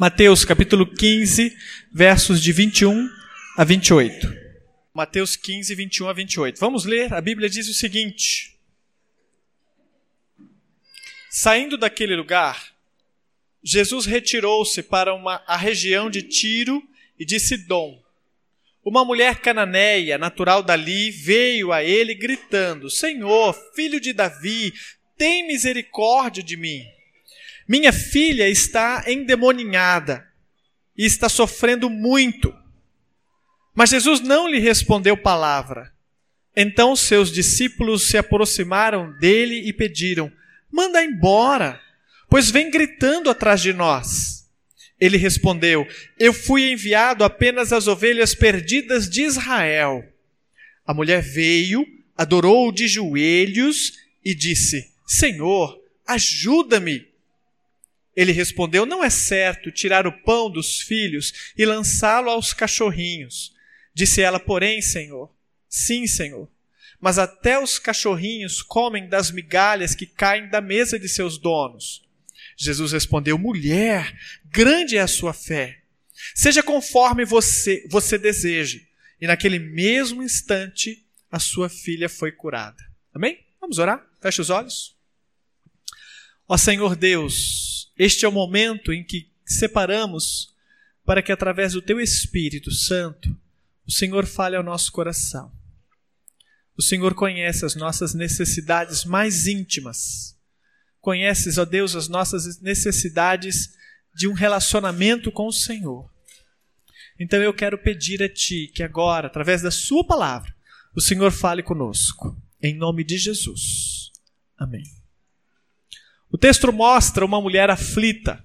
Mateus capítulo 15, versos de 21 a 28. Mateus 15, 21 a 28. Vamos ler? A Bíblia diz o seguinte: Saindo daquele lugar, Jesus retirou-se para uma, a região de Tiro e de Sidom. Uma mulher cananeia, natural dali, veio a ele gritando: Senhor, filho de Davi, tem misericórdia de mim. Minha filha está endemoninhada e está sofrendo muito. Mas Jesus não lhe respondeu palavra. Então seus discípulos se aproximaram dele e pediram: Manda embora, pois vem gritando atrás de nós. Ele respondeu: Eu fui enviado apenas às ovelhas perdidas de Israel. A mulher veio, adorou de joelhos e disse: Senhor, ajuda-me. Ele respondeu: Não é certo tirar o pão dos filhos e lançá-lo aos cachorrinhos. Disse ela, porém, Senhor, sim, Senhor. Mas até os cachorrinhos comem das migalhas que caem da mesa de seus donos. Jesus respondeu: Mulher, grande é a sua fé. Seja conforme você, você deseje. E naquele mesmo instante, a sua filha foi curada. Amém? Vamos orar? Feche os olhos. Ó Senhor Deus, este é o momento em que separamos para que, através do Teu Espírito Santo, o Senhor fale ao nosso coração. O Senhor conhece as nossas necessidades mais íntimas. Conheces, ó Deus, as nossas necessidades de um relacionamento com o Senhor. Então eu quero pedir a Ti que agora, através da Sua palavra, o Senhor fale conosco. Em nome de Jesus. Amém. O texto mostra uma mulher aflita,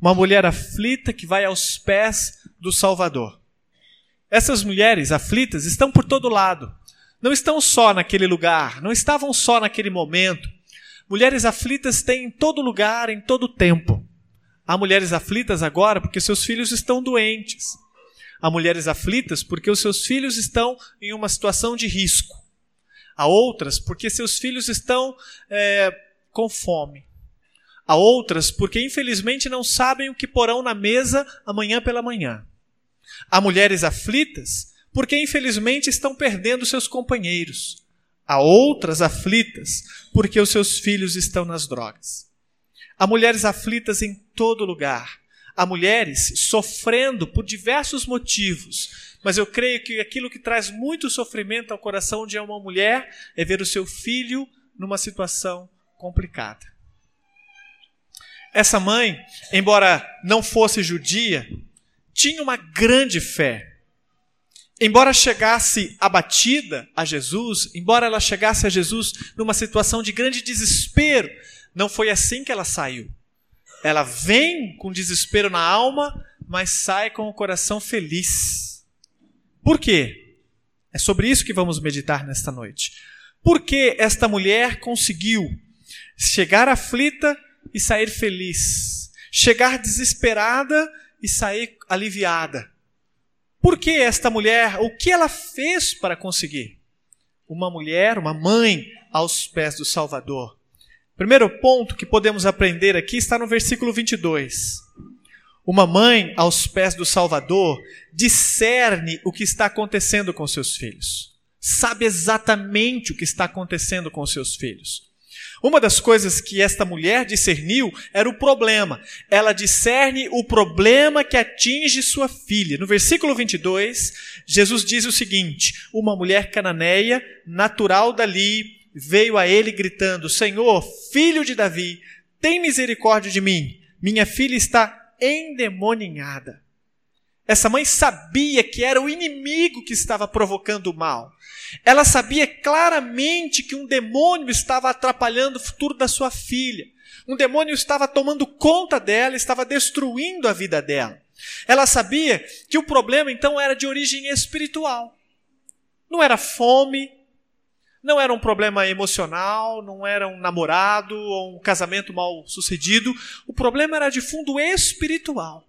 uma mulher aflita que vai aos pés do Salvador. Essas mulheres aflitas estão por todo lado, não estão só naquele lugar, não estavam só naquele momento. Mulheres aflitas têm em todo lugar, em todo tempo. Há mulheres aflitas agora porque seus filhos estão doentes. Há mulheres aflitas porque os seus filhos estão em uma situação de risco. Há outras porque seus filhos estão é, com fome. Há outras porque infelizmente não sabem o que porão na mesa amanhã pela manhã. Há mulheres aflitas porque infelizmente estão perdendo seus companheiros. Há outras aflitas porque os seus filhos estão nas drogas. Há mulheres aflitas em todo lugar. Há mulheres sofrendo por diversos motivos, mas eu creio que aquilo que traz muito sofrimento ao coração de uma mulher é ver o seu filho numa situação complicada. Essa mãe, embora não fosse judia, tinha uma grande fé. Embora chegasse abatida a Jesus, embora ela chegasse a Jesus numa situação de grande desespero, não foi assim que ela saiu. Ela vem com desespero na alma, mas sai com o coração feliz. Por quê? É sobre isso que vamos meditar nesta noite. Por que esta mulher conseguiu chegar aflita e sair feliz, chegar desesperada e sair aliviada. Por que esta mulher? O que ela fez para conseguir? Uma mulher, uma mãe aos pés do Salvador. Primeiro ponto que podemos aprender aqui está no versículo 22. Uma mãe aos pés do Salvador discerne o que está acontecendo com seus filhos. Sabe exatamente o que está acontecendo com seus filhos. Uma das coisas que esta mulher discerniu era o problema. Ela discerne o problema que atinge sua filha. No versículo 22, Jesus diz o seguinte: Uma mulher cananeia, natural dali, veio a ele gritando: Senhor, filho de Davi, tem misericórdia de mim. Minha filha está endemoninhada. Essa mãe sabia que era o inimigo que estava provocando o mal. Ela sabia claramente que um demônio estava atrapalhando o futuro da sua filha. Um demônio estava tomando conta dela, estava destruindo a vida dela. Ela sabia que o problema então era de origem espiritual. Não era fome, não era um problema emocional, não era um namorado ou um casamento mal sucedido. O problema era de fundo espiritual.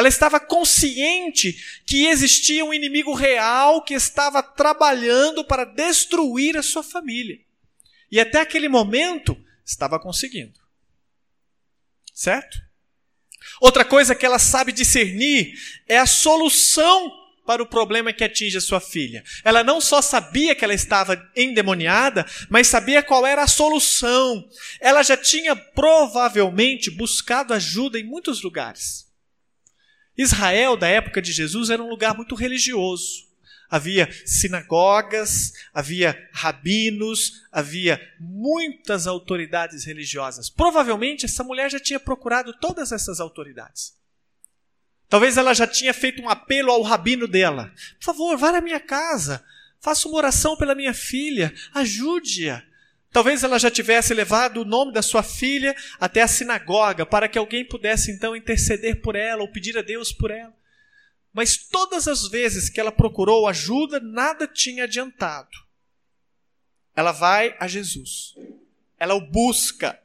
Ela estava consciente que existia um inimigo real que estava trabalhando para destruir a sua família. E até aquele momento estava conseguindo. Certo? Outra coisa que ela sabe discernir é a solução para o problema que atinge a sua filha. Ela não só sabia que ela estava endemoniada, mas sabia qual era a solução. Ela já tinha provavelmente buscado ajuda em muitos lugares. Israel, da época de Jesus, era um lugar muito religioso. Havia sinagogas, havia rabinos, havia muitas autoridades religiosas. Provavelmente essa mulher já tinha procurado todas essas autoridades. Talvez ela já tinha feito um apelo ao rabino dela: Por favor, vá na minha casa, faça uma oração pela minha filha, ajude-a. Talvez ela já tivesse levado o nome da sua filha até a sinagoga para que alguém pudesse então interceder por ela ou pedir a Deus por ela. Mas todas as vezes que ela procurou ajuda, nada tinha adiantado. Ela vai a Jesus. Ela o busca.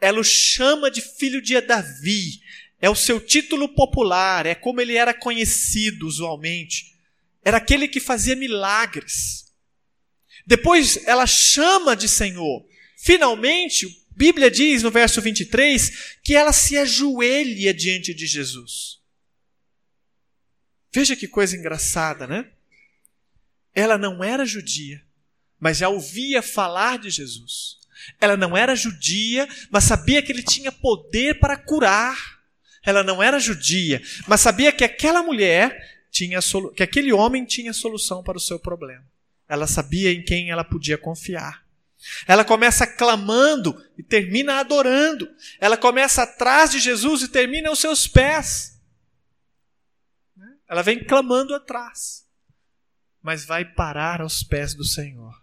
Ela o chama de filho de Davi. É o seu título popular, é como ele era conhecido usualmente. Era aquele que fazia milagres. Depois ela chama de Senhor. Finalmente, Bíblia diz no verso 23 que ela se ajoelha diante de Jesus. Veja que coisa engraçada, né? Ela não era judia, mas já ouvia falar de Jesus. Ela não era judia, mas sabia que ele tinha poder para curar. Ela não era judia, mas sabia que aquela mulher tinha que aquele homem tinha solução para o seu problema. Ela sabia em quem ela podia confiar. Ela começa clamando e termina adorando. Ela começa atrás de Jesus e termina aos seus pés. Ela vem clamando atrás, mas vai parar aos pés do Senhor.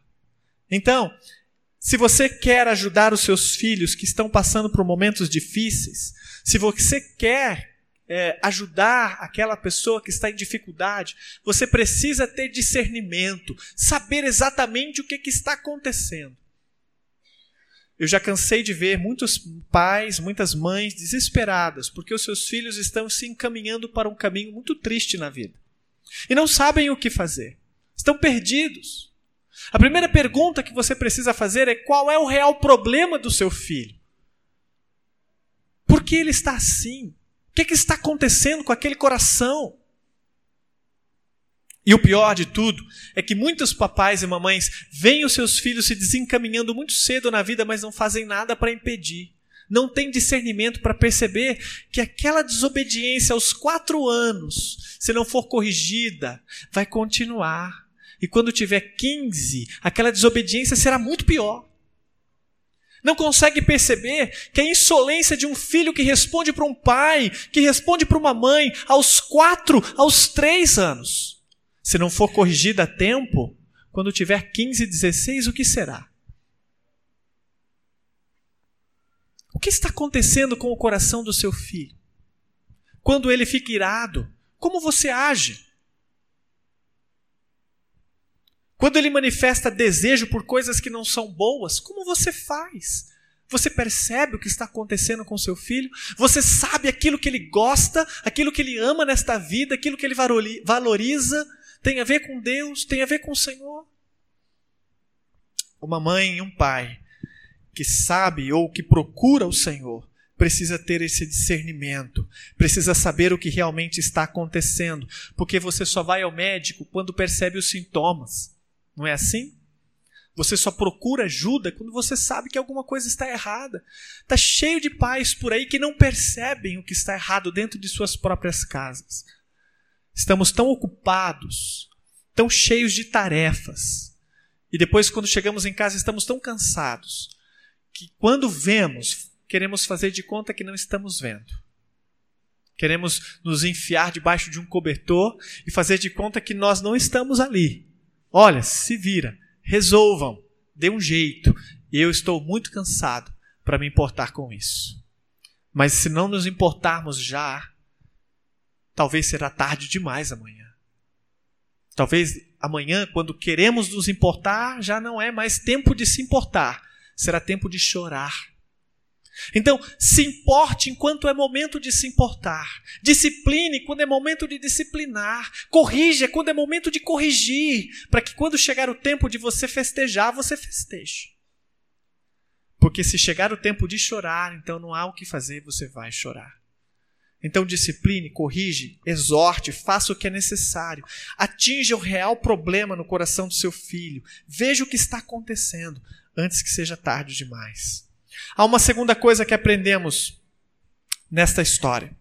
Então, se você quer ajudar os seus filhos que estão passando por momentos difíceis, se você quer é, ajudar aquela pessoa que está em dificuldade, você precisa ter discernimento, saber exatamente o que, que está acontecendo. Eu já cansei de ver muitos pais, muitas mães desesperadas porque os seus filhos estão se encaminhando para um caminho muito triste na vida e não sabem o que fazer. Estão perdidos. A primeira pergunta que você precisa fazer é qual é o real problema do seu filho? Por que ele está assim? Que, que está acontecendo com aquele coração? E o pior de tudo é que muitos papais e mamães veem os seus filhos se desencaminhando muito cedo na vida, mas não fazem nada para impedir. Não tem discernimento para perceber que aquela desobediência aos quatro anos, se não for corrigida, vai continuar. E quando tiver 15, aquela desobediência será muito pior não consegue perceber que a insolência de um filho que responde para um pai, que responde para uma mãe, aos quatro, aos três anos, se não for corrigida a tempo, quando tiver 15, 16, o que será? O que está acontecendo com o coração do seu filho? Quando ele fica irado, como você age? Quando ele manifesta desejo por coisas que não são boas, como você faz? Você percebe o que está acontecendo com seu filho? Você sabe aquilo que ele gosta, aquilo que ele ama nesta vida, aquilo que ele valoriza? Tem a ver com Deus, tem a ver com o Senhor? Uma mãe e um pai que sabe ou que procura o Senhor precisa ter esse discernimento, precisa saber o que realmente está acontecendo, porque você só vai ao médico quando percebe os sintomas. Não é assim? Você só procura ajuda quando você sabe que alguma coisa está errada. Está cheio de pais por aí que não percebem o que está errado dentro de suas próprias casas. Estamos tão ocupados, tão cheios de tarefas. E depois, quando chegamos em casa, estamos tão cansados que, quando vemos, queremos fazer de conta que não estamos vendo. Queremos nos enfiar debaixo de um cobertor e fazer de conta que nós não estamos ali. Olha, se vira, resolvam, dê um jeito. Eu estou muito cansado para me importar com isso. Mas se não nos importarmos já, talvez será tarde demais amanhã. Talvez amanhã, quando queremos nos importar, já não é mais tempo de se importar, será tempo de chorar então, se importe enquanto é momento de se importar. Discipline quando é momento de disciplinar. Corrija quando é momento de corrigir. Para que quando chegar o tempo de você festejar, você festeje. Porque se chegar o tempo de chorar, então não há o que fazer, você vai chorar. Então discipline, corrige, exorte, faça o que é necessário. Atinja o real problema no coração do seu filho. Veja o que está acontecendo antes que seja tarde demais. Há uma segunda coisa que aprendemos nesta história.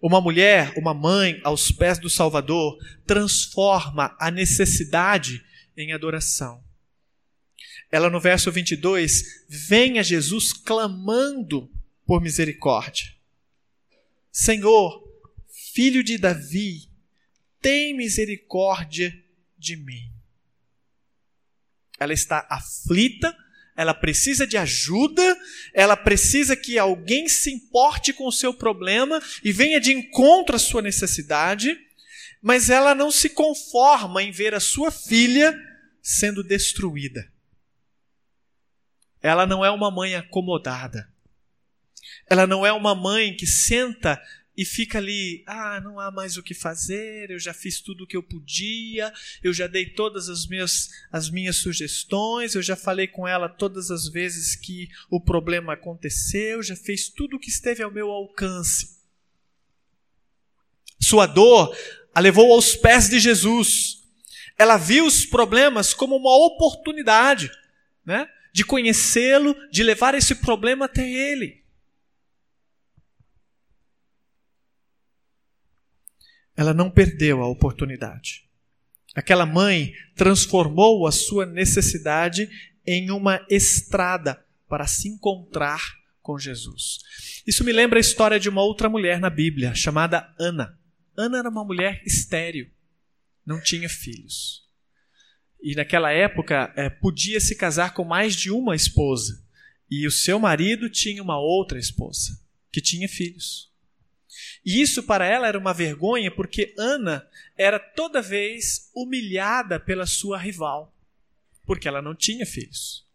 Uma mulher, uma mãe aos pés do Salvador, transforma a necessidade em adoração. Ela, no verso 22, vem a Jesus clamando por misericórdia. Senhor, filho de Davi, tem misericórdia de mim. Ela está aflita, ela precisa de ajuda, ela precisa que alguém se importe com o seu problema e venha de encontro à sua necessidade, mas ela não se conforma em ver a sua filha sendo destruída. Ela não é uma mãe acomodada. Ela não é uma mãe que senta e fica ali, ah, não há mais o que fazer, eu já fiz tudo o que eu podia, eu já dei todas as minhas, as minhas sugestões, eu já falei com ela todas as vezes que o problema aconteceu, já fez tudo o que esteve ao meu alcance. Sua dor a levou aos pés de Jesus. Ela viu os problemas como uma oportunidade, né? De conhecê-lo, de levar esse problema até ele. Ela não perdeu a oportunidade. Aquela mãe transformou a sua necessidade em uma estrada para se encontrar com Jesus. Isso me lembra a história de uma outra mulher na Bíblia, chamada Ana. Ana era uma mulher estéril, não tinha filhos. E naquela época é, podia se casar com mais de uma esposa. E o seu marido tinha uma outra esposa, que tinha filhos. E isso para ela era uma vergonha, porque Ana era toda vez humilhada pela sua rival, porque ela não tinha filhos.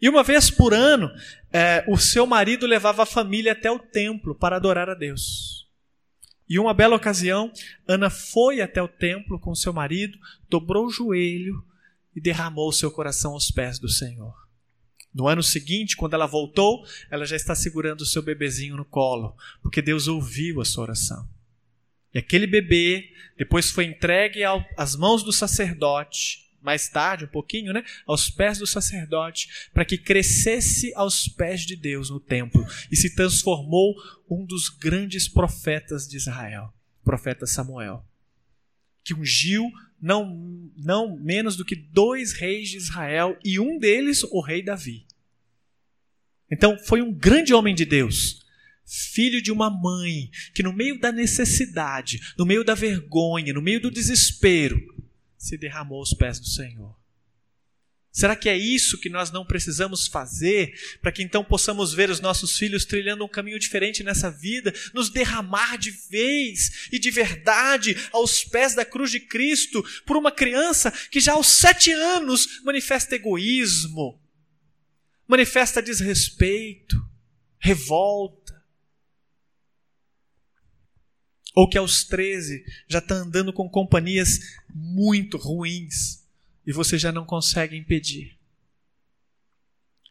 E uma vez por ano, é, o seu marido levava a família até o templo para adorar a Deus. E uma bela ocasião, Ana foi até o templo com seu marido, dobrou o joelho e derramou seu coração aos pés do Senhor. No ano seguinte, quando ela voltou, ela já está segurando o seu bebezinho no colo, porque Deus ouviu a sua oração. E aquele bebê depois foi entregue ao, às mãos do sacerdote, mais tarde, um pouquinho, né, aos pés do sacerdote, para que crescesse aos pés de Deus no templo e se transformou um dos grandes profetas de Israel, o profeta Samuel, que ungiu não, não menos do que dois reis de Israel e um deles o rei Davi. Então, foi um grande homem de Deus, filho de uma mãe, que no meio da necessidade, no meio da vergonha, no meio do desespero, se derramou aos pés do Senhor. Será que é isso que nós não precisamos fazer para que então possamos ver os nossos filhos trilhando um caminho diferente nessa vida, nos derramar de vez e de verdade aos pés da cruz de Cristo por uma criança que já aos sete anos manifesta egoísmo, manifesta desrespeito, revolta. Ou que aos 13 já está andando com companhias muito ruins e você já não consegue impedir.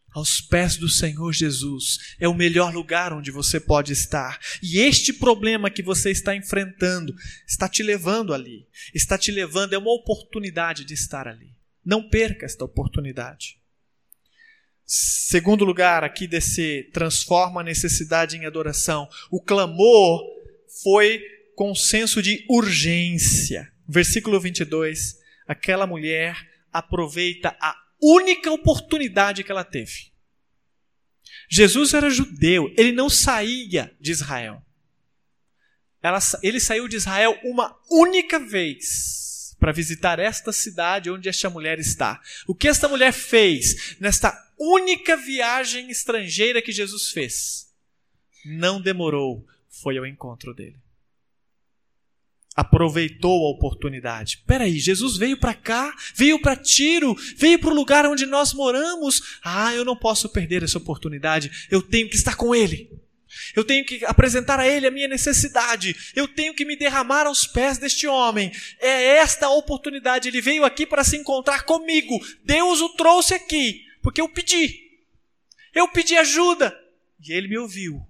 Aos pés do Senhor Jesus é o melhor lugar onde você pode estar. E este problema que você está enfrentando está te levando ali, está te levando, é uma oportunidade de estar ali. Não perca esta oportunidade. Segundo lugar, aqui descer, transforma a necessidade em adoração. O clamor foi com senso de urgência. Versículo 22. Aquela mulher aproveita a única oportunidade que ela teve. Jesus era judeu, ele não saía de Israel. Ela, ele saiu de Israel uma única vez para visitar esta cidade onde esta mulher está. O que esta mulher fez nesta única viagem estrangeira que Jesus fez? Não demorou, foi ao encontro dele. Aproveitou a oportunidade. Peraí, Jesus veio para cá, veio para Tiro, veio para o lugar onde nós moramos. Ah, eu não posso perder essa oportunidade, eu tenho que estar com ele. Eu tenho que apresentar a Ele a minha necessidade. Eu tenho que me derramar aos pés deste homem. É esta a oportunidade. Ele veio aqui para se encontrar comigo. Deus o trouxe aqui, porque eu pedi. Eu pedi ajuda. E ele me ouviu.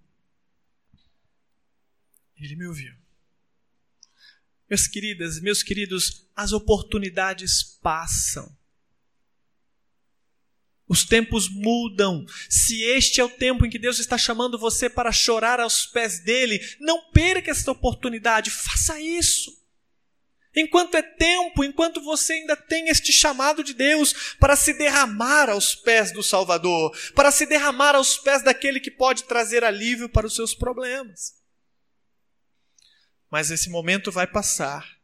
Ele me ouviu. Meus queridas, meus queridos, as oportunidades passam. Os tempos mudam. Se este é o tempo em que Deus está chamando você para chorar aos pés dele, não perca esta oportunidade, faça isso. Enquanto é tempo, enquanto você ainda tem este chamado de Deus para se derramar aos pés do Salvador, para se derramar aos pés daquele que pode trazer alívio para os seus problemas. Mas esse momento vai passar.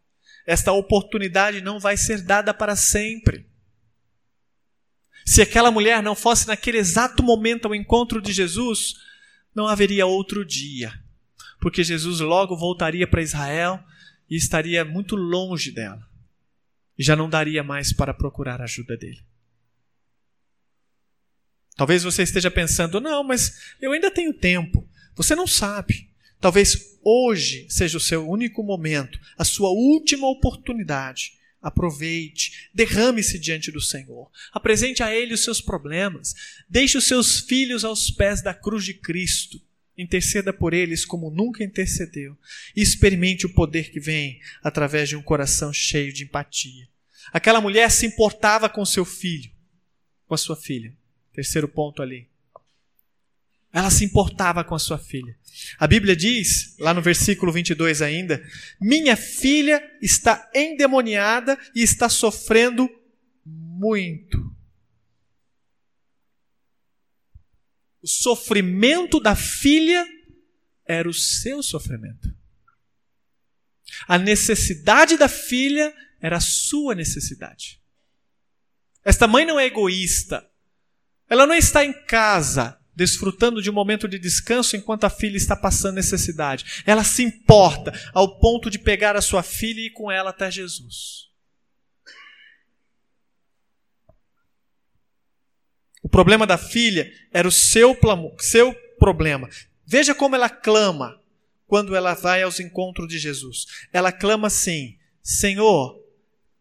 Esta oportunidade não vai ser dada para sempre. Se aquela mulher não fosse naquele exato momento ao encontro de Jesus, não haveria outro dia, porque Jesus logo voltaria para Israel e estaria muito longe dela, e já não daria mais para procurar a ajuda dele. Talvez você esteja pensando, não, mas eu ainda tenho tempo. Você não sabe. Talvez hoje seja o seu único momento, a sua última oportunidade Aproveite, derrame-se diante do Senhor, apresente a Ele os seus problemas, deixe os seus filhos aos pés da cruz de Cristo, interceda por eles como nunca intercedeu e experimente o poder que vem através de um coração cheio de empatia. Aquela mulher se importava com seu filho, com a sua filha. Terceiro ponto ali. Ela se importava com a sua filha. A Bíblia diz, lá no versículo 22 ainda: Minha filha está endemoniada e está sofrendo muito. O sofrimento da filha era o seu sofrimento. A necessidade da filha era a sua necessidade. Esta mãe não é egoísta. Ela não está em casa desfrutando de um momento de descanso enquanto a filha está passando necessidade. Ela se importa ao ponto de pegar a sua filha e ir com ela até Jesus. O problema da filha era o seu, seu problema. Veja como ela clama quando ela vai aos encontros de Jesus. Ela clama assim: Senhor,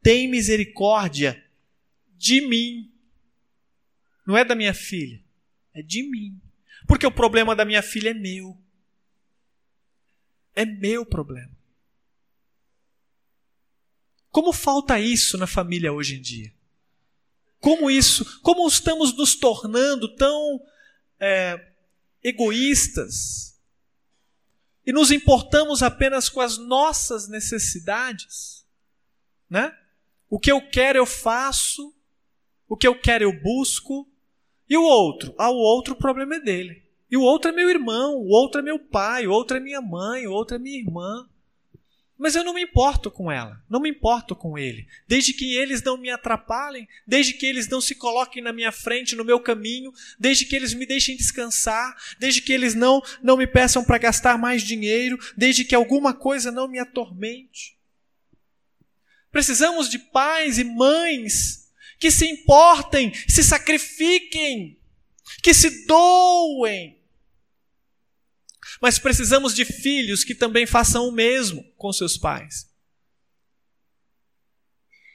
tem misericórdia de mim. Não é da minha filha é de mim. Porque o problema da minha filha é meu. É meu problema. Como falta isso na família hoje em dia? Como isso, como estamos nos tornando tão é, egoístas e nos importamos apenas com as nossas necessidades, né? O que eu quero eu faço, o que eu quero eu busco, e o outro? Ah, o outro o problema é dele. E o outro é meu irmão, o outro é meu pai, o outro é minha mãe, o outro é minha irmã. Mas eu não me importo com ela, não me importo com ele. Desde que eles não me atrapalhem, desde que eles não se coloquem na minha frente, no meu caminho, desde que eles me deixem descansar, desde que eles não, não me peçam para gastar mais dinheiro, desde que alguma coisa não me atormente. Precisamos de pais e mães que se importem, se sacrifiquem, que se doem. Mas precisamos de filhos que também façam o mesmo com seus pais.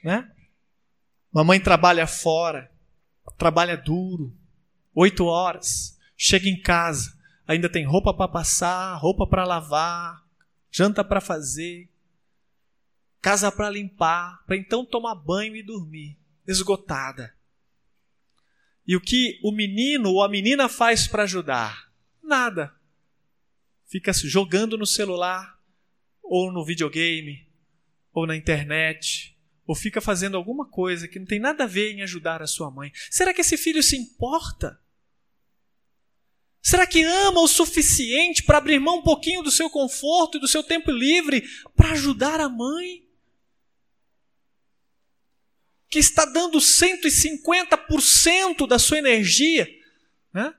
Né? Mamãe trabalha fora, trabalha duro, oito horas, chega em casa, ainda tem roupa para passar, roupa para lavar, janta para fazer, casa para limpar, para então tomar banho e dormir esgotada. E o que o menino ou a menina faz para ajudar? Nada. Fica jogando no celular, ou no videogame, ou na internet, ou fica fazendo alguma coisa que não tem nada a ver em ajudar a sua mãe. Será que esse filho se importa? Será que ama o suficiente para abrir mão um pouquinho do seu conforto e do seu tempo livre para ajudar a mãe? Que está dando 150% da sua energia, né?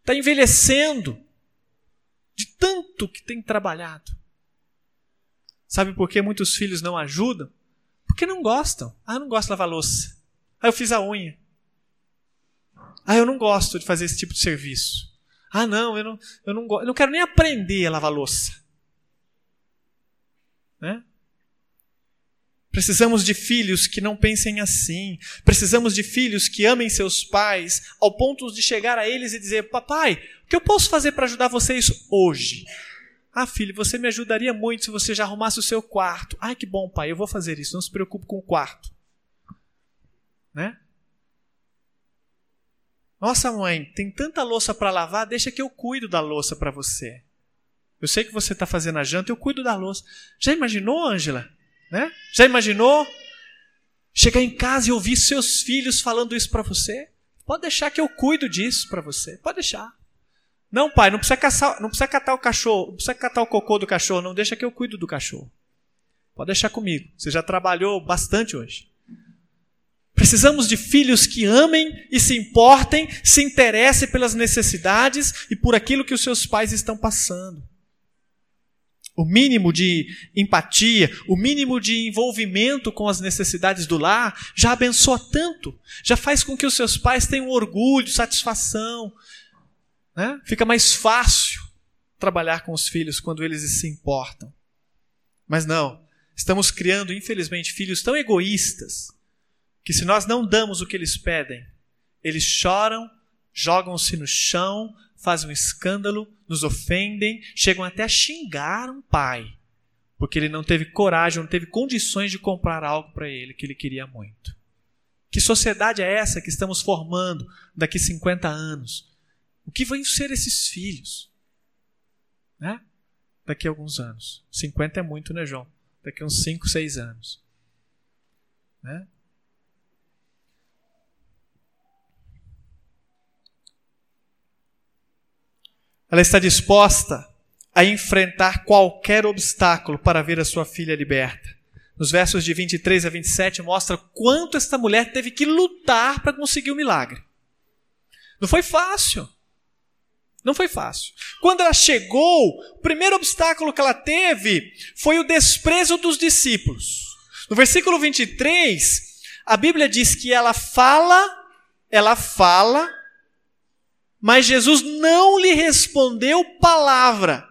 está envelhecendo de tanto que tem trabalhado. Sabe por que muitos filhos não ajudam? Porque não gostam. Ah, eu não gosto de lavar louça. Ah, eu fiz a unha. Ah, eu não gosto de fazer esse tipo de serviço. Ah, não, eu não, eu não, eu não quero nem aprender a lavar louça. Né? Precisamos de filhos que não pensem assim. Precisamos de filhos que amem seus pais ao ponto de chegar a eles e dizer: Papai, o que eu posso fazer para ajudar vocês hoje? Ah, filho, você me ajudaria muito se você já arrumasse o seu quarto. Ai, que bom, pai, eu vou fazer isso. Não se preocupe com o quarto. Né? Nossa, mãe, tem tanta louça para lavar, deixa que eu cuido da louça para você. Eu sei que você está fazendo a janta, eu cuido da louça. Já imaginou, Ângela? Né? Já imaginou chegar em casa e ouvir seus filhos falando isso para você? Pode deixar que eu cuido disso para você. Pode deixar. Não, pai, não precisa, caçar, não precisa catar o cachorro, não precisa catar o cocô do cachorro, não deixa que eu cuido do cachorro. Pode deixar comigo. Você já trabalhou bastante hoje. Precisamos de filhos que amem e se importem, se interessem pelas necessidades e por aquilo que os seus pais estão passando. O mínimo de empatia, o mínimo de envolvimento com as necessidades do lar já abençoa tanto, já faz com que os seus pais tenham orgulho, satisfação. Né? Fica mais fácil trabalhar com os filhos quando eles se importam. Mas não, estamos criando, infelizmente, filhos tão egoístas que, se nós não damos o que eles pedem, eles choram, jogam-se no chão, fazem um escândalo, nos ofendem, chegam até a xingar um pai, porque ele não teve coragem, não teve condições de comprar algo para ele que ele queria muito. Que sociedade é essa que estamos formando daqui 50 anos? O que vão ser esses filhos? Né? Daqui a alguns anos. 50 é muito, né, João? Daqui a uns 5, 6 anos. Né? Ela está disposta a enfrentar qualquer obstáculo para ver a sua filha liberta. Nos versos de 23 a 27 mostra quanto esta mulher teve que lutar para conseguir o milagre. Não foi fácil. Não foi fácil. Quando ela chegou, o primeiro obstáculo que ela teve foi o desprezo dos discípulos. No versículo 23, a Bíblia diz que ela fala, ela fala, mas Jesus não lhe respondeu palavra.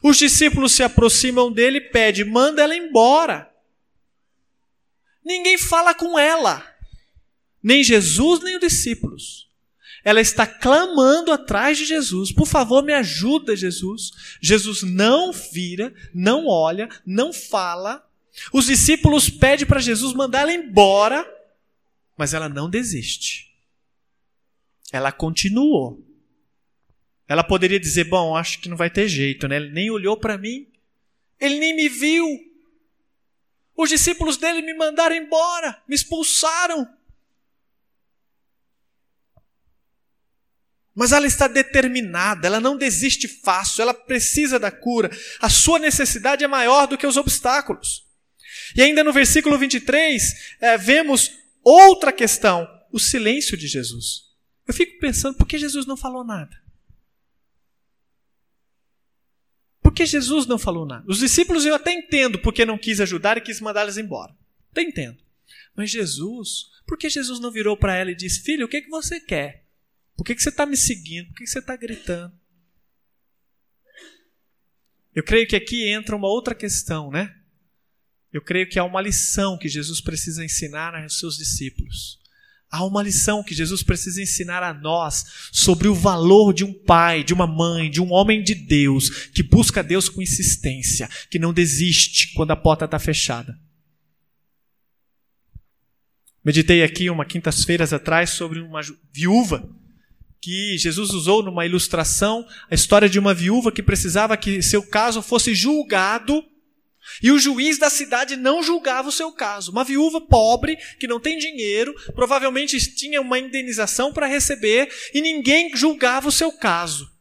Os discípulos se aproximam dele e pedem: manda ela embora. Ninguém fala com ela, nem Jesus, nem os discípulos. Ela está clamando atrás de Jesus: por favor, me ajuda, Jesus. Jesus não vira, não olha, não fala. Os discípulos pedem para Jesus mandar ela embora, mas ela não desiste. Ela continuou. Ela poderia dizer: Bom, acho que não vai ter jeito, né? Ele nem olhou para mim, ele nem me viu. Os discípulos dele me mandaram embora, me expulsaram. Mas ela está determinada, ela não desiste fácil, ela precisa da cura. A sua necessidade é maior do que os obstáculos. E ainda no versículo 23, é, vemos outra questão: o silêncio de Jesus. Eu fico pensando, por que Jesus não falou nada? Por que Jesus não falou nada? Os discípulos eu até entendo porque não quis ajudar e quis mandá-los embora. Até entendo. Mas Jesus, por que Jesus não virou para ela e disse: Filho, o que, que você quer? Por que, que você está me seguindo? Por que, que você está gritando? Eu creio que aqui entra uma outra questão, né? Eu creio que há uma lição que Jesus precisa ensinar aos seus discípulos. Há uma lição que Jesus precisa ensinar a nós sobre o valor de um pai, de uma mãe, de um homem de Deus, que busca Deus com insistência, que não desiste quando a porta está fechada. Meditei aqui uma quintas-feiras atrás sobre uma viúva que Jesus usou numa ilustração a história de uma viúva que precisava que seu caso fosse julgado e o juiz da cidade não julgava o seu caso. Uma viúva pobre, que não tem dinheiro, provavelmente tinha uma indenização para receber, e ninguém julgava o seu caso.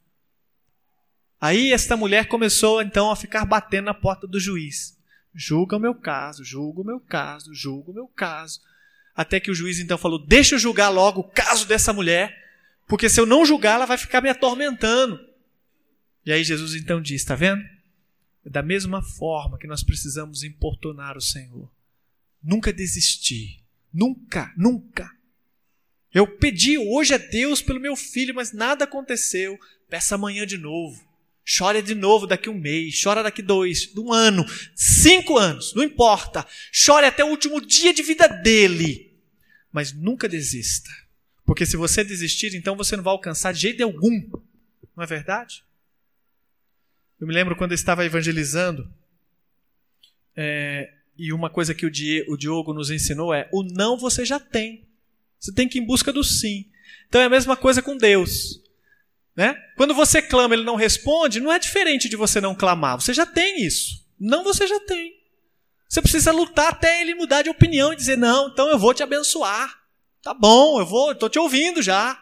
Aí esta mulher começou então a ficar batendo na porta do juiz. Julga o meu caso, julga o meu caso, julga o meu caso. Até que o juiz então falou: Deixa eu julgar logo o caso dessa mulher, porque se eu não julgar, ela vai ficar me atormentando. E aí Jesus então diz: Está vendo? Da mesma forma que nós precisamos importunar o Senhor. Nunca desistir. Nunca, nunca. Eu pedi hoje a Deus pelo meu filho, mas nada aconteceu. Peça amanhã de novo. Chora de novo daqui um mês, chora daqui dois, um ano, cinco anos, não importa. Chore até o último dia de vida dele. Mas nunca desista. Porque se você desistir, então você não vai alcançar de jeito algum. Não é verdade? Eu me lembro quando eu estava evangelizando, é, e uma coisa que o Diogo nos ensinou é: o não você já tem. Você tem que ir em busca do sim. Então é a mesma coisa com Deus. Né? Quando você clama, ele não responde, não é diferente de você não clamar. Você já tem isso. Não você já tem. Você precisa lutar até ele mudar de opinião e dizer: não, então eu vou te abençoar. Tá bom, eu vou, estou te ouvindo já.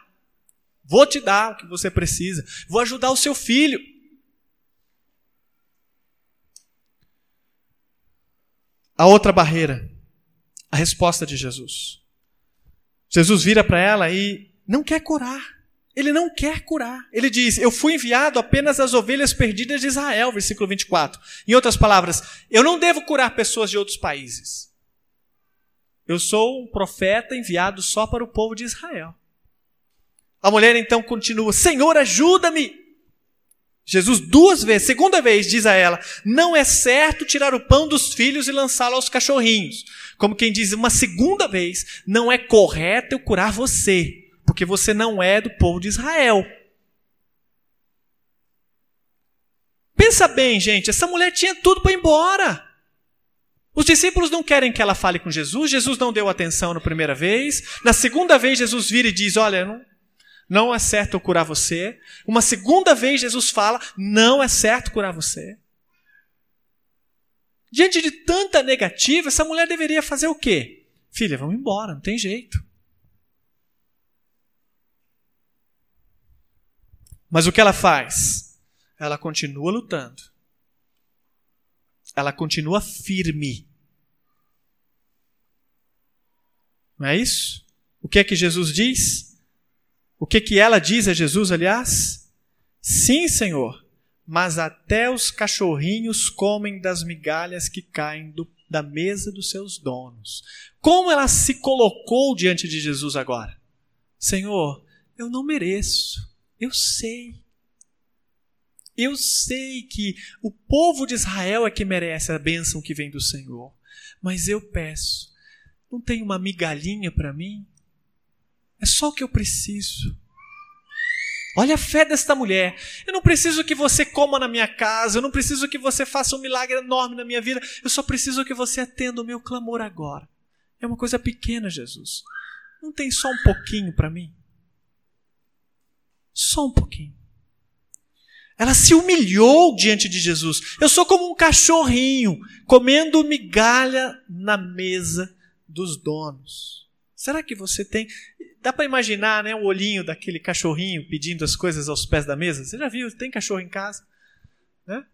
Vou te dar o que você precisa. Vou ajudar o seu filho. A outra barreira, a resposta de Jesus. Jesus vira para ela e não quer curar. Ele não quer curar. Ele diz: Eu fui enviado apenas às ovelhas perdidas de Israel, versículo 24. Em outras palavras, eu não devo curar pessoas de outros países. Eu sou um profeta enviado só para o povo de Israel. A mulher então continua: Senhor, ajuda-me. Jesus, duas vezes, segunda vez, diz a ela: Não é certo tirar o pão dos filhos e lançá-lo aos cachorrinhos. Como quem diz, uma segunda vez, não é correto eu curar você porque você não é do povo de Israel. Pensa bem, gente, essa mulher tinha tudo para ir embora. Os discípulos não querem que ela fale com Jesus, Jesus não deu atenção na primeira vez. Na segunda vez, Jesus vira e diz: Olha, não, não é certo eu curar você. Uma segunda vez, Jesus fala: Não é certo curar você. Diante de tanta negativa, essa mulher deveria fazer o quê? Filha, vamos embora, não tem jeito. Mas o que ela faz? Ela continua lutando. Ela continua firme. Não é isso? O que é que Jesus diz? O que que ela diz a Jesus, aliás? Sim, Senhor, mas até os cachorrinhos comem das migalhas que caem do, da mesa dos seus donos. Como ela se colocou diante de Jesus agora? Senhor, eu não mereço. Eu sei. Eu sei que o povo de Israel é que merece a bênção que vem do Senhor. Mas eu peço, não tem uma migalhinha para mim? É só o que eu preciso. Olha a fé desta mulher. Eu não preciso que você coma na minha casa, eu não preciso que você faça um milagre enorme na minha vida, eu só preciso que você atenda o meu clamor agora. É uma coisa pequena, Jesus. Não tem só um pouquinho para mim? Só um pouquinho. Ela se humilhou diante de Jesus. Eu sou como um cachorrinho comendo migalha na mesa dos donos. Será que você tem. Dá para imaginar né, o olhinho daquele cachorrinho pedindo as coisas aos pés da mesa? Você já viu? Tem cachorro em casa? Né?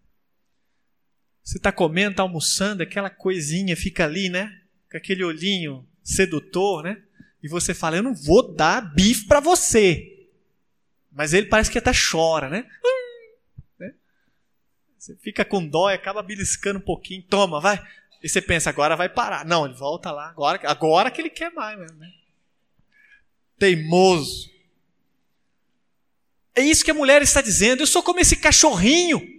Você está comendo, está almoçando, aquela coisinha fica ali, né? Com aquele olhinho sedutor, né? E você fala: Eu não vou dar bife para você. Mas ele parece que até chora, né? né? Você fica com dó e acaba beliscando um pouquinho. Toma, vai. E você pensa, agora vai parar. Não, ele volta lá. Agora, agora que ele quer mais mesmo. Né? Teimoso. É isso que a mulher está dizendo. Eu sou como esse cachorrinho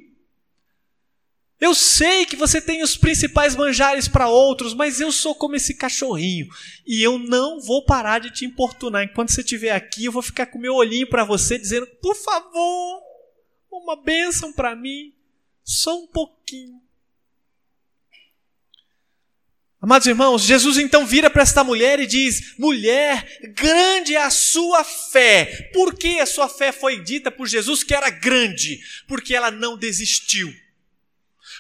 eu sei que você tem os principais manjares para outros, mas eu sou como esse cachorrinho. E eu não vou parar de te importunar. Enquanto você estiver aqui, eu vou ficar com meu olhinho para você, dizendo: por favor, uma bênção para mim. Só um pouquinho. Amados irmãos, Jesus então vira para esta mulher e diz: Mulher, grande é a sua fé. Por que a sua fé foi dita por Jesus que era grande? Porque ela não desistiu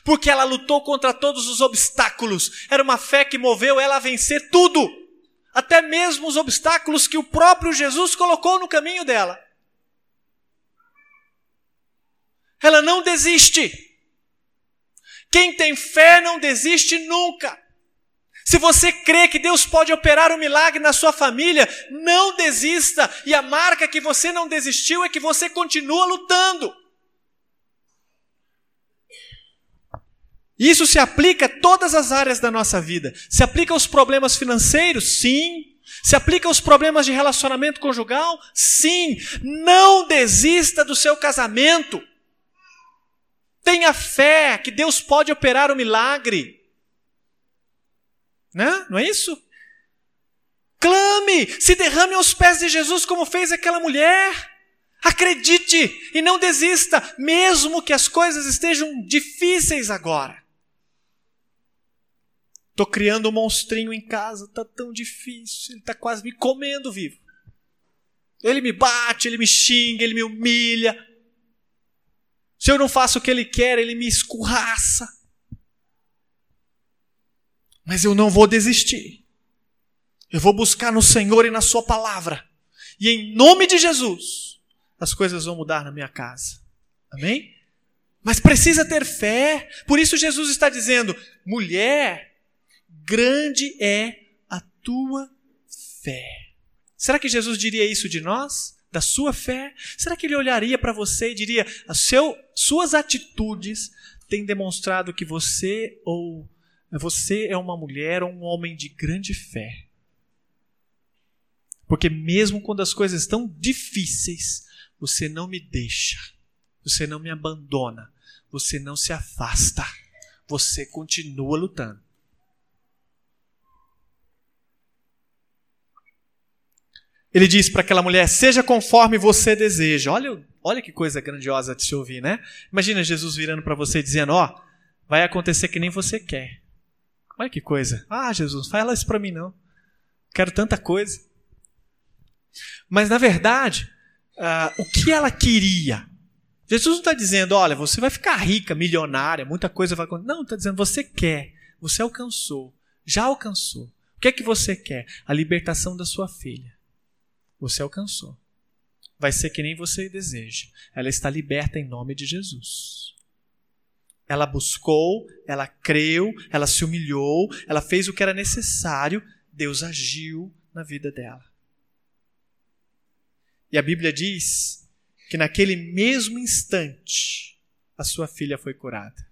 porque ela lutou contra todos os obstáculos. Era uma fé que moveu ela a vencer tudo, até mesmo os obstáculos que o próprio Jesus colocou no caminho dela. Ela não desiste. Quem tem fé não desiste nunca. Se você crê que Deus pode operar um milagre na sua família, não desista. E a marca que você não desistiu é que você continua lutando. Isso se aplica a todas as áreas da nossa vida. Se aplica aos problemas financeiros? Sim. Se aplica aos problemas de relacionamento conjugal? Sim. Não desista do seu casamento. Tenha fé que Deus pode operar o um milagre. Né? Não é isso? Clame, se derrame aos pés de Jesus como fez aquela mulher. Acredite e não desista, mesmo que as coisas estejam difíceis agora. Estou criando um monstrinho em casa, está tão difícil, ele está quase me comendo vivo. Ele me bate, ele me xinga, ele me humilha. Se eu não faço o que ele quer, ele me escorraça. Mas eu não vou desistir. Eu vou buscar no Senhor e na Sua palavra. E em nome de Jesus, as coisas vão mudar na minha casa. Amém? Mas precisa ter fé. Por isso Jesus está dizendo: mulher, grande é a tua fé. Será que Jesus diria isso de nós? Da sua fé? Será que ele olharia para você e diria: seu, suas atitudes têm demonstrado que você ou você é uma mulher ou um homem de grande fé. Porque mesmo quando as coisas estão difíceis, você não me deixa, você não me abandona, você não se afasta, você continua lutando. Ele diz para aquela mulher: Seja conforme você deseja. Olha, olha que coisa grandiosa de se ouvir, né? Imagina Jesus virando para você dizendo: Ó, oh, vai acontecer que nem você quer. Olha que coisa. Ah, Jesus, fala isso para mim não. Quero tanta coisa. Mas na verdade, uh, o que ela queria? Jesus não está dizendo, olha, você vai ficar rica, milionária, muita coisa vai acontecer. Não, está dizendo, você quer, você alcançou, já alcançou. O que é que você quer? A libertação da sua filha. Você alcançou. Vai ser que nem você deseja. Ela está liberta em nome de Jesus. Ela buscou, ela creu, ela se humilhou, ela fez o que era necessário, Deus agiu na vida dela. E a Bíblia diz que naquele mesmo instante a sua filha foi curada.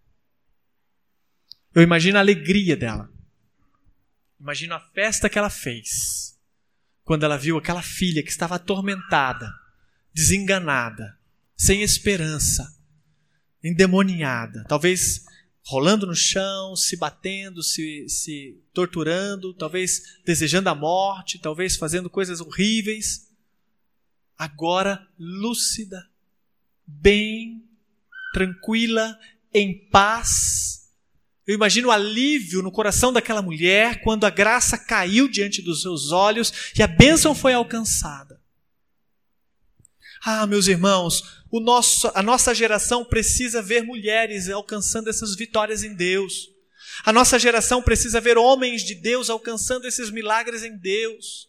Eu imagino a alegria dela. Imagino a festa que ela fez quando ela viu aquela filha que estava atormentada, desenganada, sem esperança, endemoniada, talvez rolando no chão, se batendo, se, se torturando, talvez desejando a morte, talvez fazendo coisas horríveis. Agora lúcida, bem, tranquila, em paz. Eu imagino o alívio no coração daquela mulher quando a graça caiu diante dos seus olhos e a bênção foi alcançada. Ah, meus irmãos, o nosso, a nossa geração precisa ver mulheres alcançando essas vitórias em Deus. A nossa geração precisa ver homens de Deus alcançando esses milagres em Deus.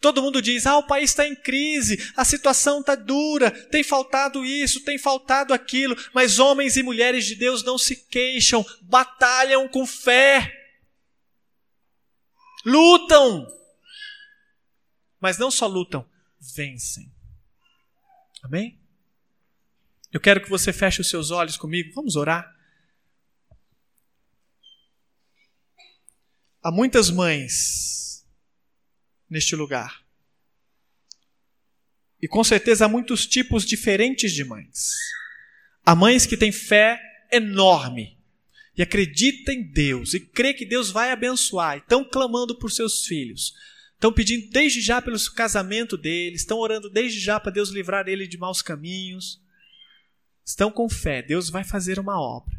Todo mundo diz: ah, o país está em crise, a situação está dura, tem faltado isso, tem faltado aquilo, mas homens e mulheres de Deus não se queixam, batalham com fé, lutam, mas não só lutam, vencem. Amém? Eu quero que você feche os seus olhos comigo. Vamos orar. Há muitas mães neste lugar. E com certeza há muitos tipos diferentes de mães. Há mães que têm fé enorme e acreditam em Deus e crê que Deus vai abençoar e estão clamando por seus filhos. Estão pedindo desde já pelo casamento deles, estão orando desde já para Deus livrar ele de maus caminhos estão com fé, Deus vai fazer uma obra.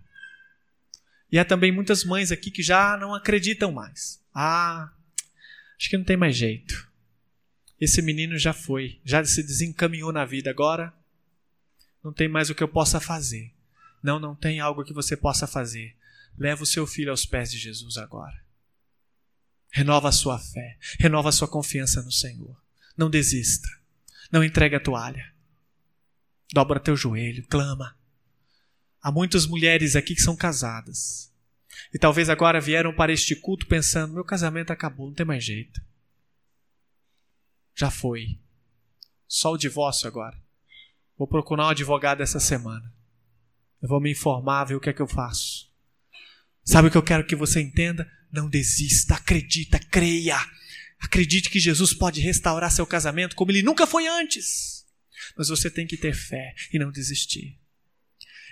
E há também muitas mães aqui que já não acreditam mais. Ah, acho que não tem mais jeito. Esse menino já foi, já se desencaminhou na vida, agora não tem mais o que eu possa fazer. Não, não tem algo que você possa fazer. Leva o seu filho aos pés de Jesus agora. Renova a sua fé, renova a sua confiança no Senhor. Não desista. Não entregue a toalha. Dobra teu joelho, clama. Há muitas mulheres aqui que são casadas. E talvez agora vieram para este culto pensando: meu casamento acabou, não tem mais jeito. Já foi. Só o divórcio agora. Vou procurar um advogado essa semana. Eu vou me informar, ver o que é que eu faço. Sabe o que eu quero que você entenda? Não desista, acredita, creia. Acredite que Jesus pode restaurar seu casamento como ele nunca foi antes. Mas você tem que ter fé e não desistir.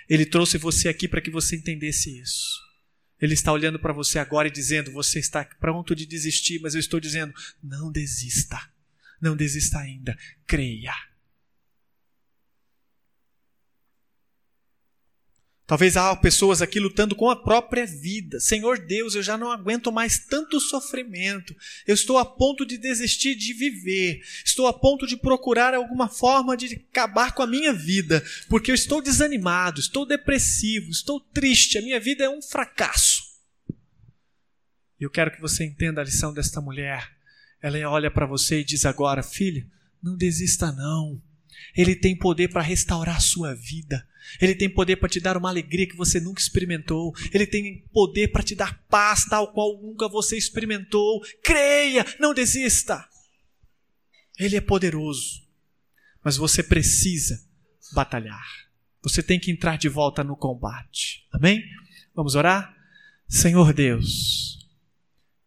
Ele trouxe você aqui para que você entendesse isso. Ele está olhando para você agora e dizendo: Você está pronto de desistir, mas eu estou dizendo: Não desista. Não desista ainda. Creia. Talvez há pessoas aqui lutando com a própria vida. Senhor Deus, eu já não aguento mais tanto sofrimento. Eu estou a ponto de desistir de viver. Estou a ponto de procurar alguma forma de acabar com a minha vida, porque eu estou desanimado, estou depressivo, estou triste. A minha vida é um fracasso. E eu quero que você entenda a lição desta mulher. Ela olha para você e diz agora: Filho, não desista não. Ele tem poder para restaurar a sua vida. Ele tem poder para te dar uma alegria que você nunca experimentou. Ele tem poder para te dar paz tal qual nunca você experimentou. Creia, não desista. Ele é poderoso. Mas você precisa batalhar. Você tem que entrar de volta no combate. Amém? Vamos orar? Senhor Deus,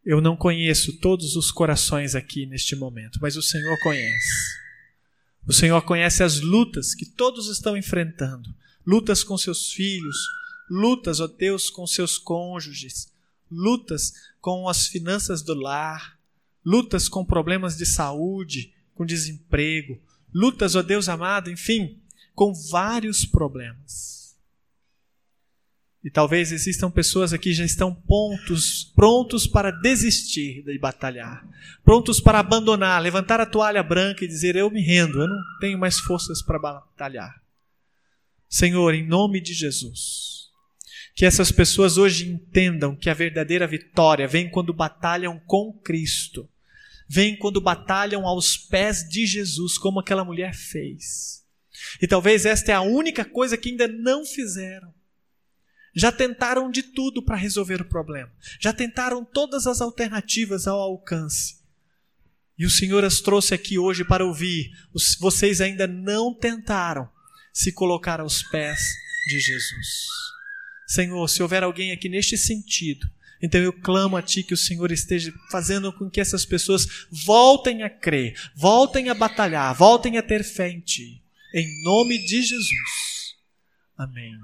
eu não conheço todos os corações aqui neste momento, mas o Senhor conhece. O Senhor conhece as lutas que todos estão enfrentando lutas com seus filhos, lutas, ó Deus, com seus cônjuges, lutas com as finanças do lar, lutas com problemas de saúde, com desemprego, lutas, ó Deus amado, enfim, com vários problemas. E talvez existam pessoas aqui que já estão pontos, prontos para desistir de batalhar, prontos para abandonar, levantar a toalha branca e dizer: Eu me rendo, eu não tenho mais forças para batalhar. Senhor, em nome de Jesus, que essas pessoas hoje entendam que a verdadeira vitória vem quando batalham com Cristo, vem quando batalham aos pés de Jesus, como aquela mulher fez. E talvez esta é a única coisa que ainda não fizeram já tentaram de tudo para resolver o problema. Já tentaram todas as alternativas ao alcance. E o Senhor as trouxe aqui hoje para ouvir. Vocês ainda não tentaram se colocar aos pés de Jesus. Senhor, se houver alguém aqui neste sentido, então eu clamo a Ti que o Senhor esteja fazendo com que essas pessoas voltem a crer, voltem a batalhar, voltem a ter fé em Ti. Em nome de Jesus. Amém.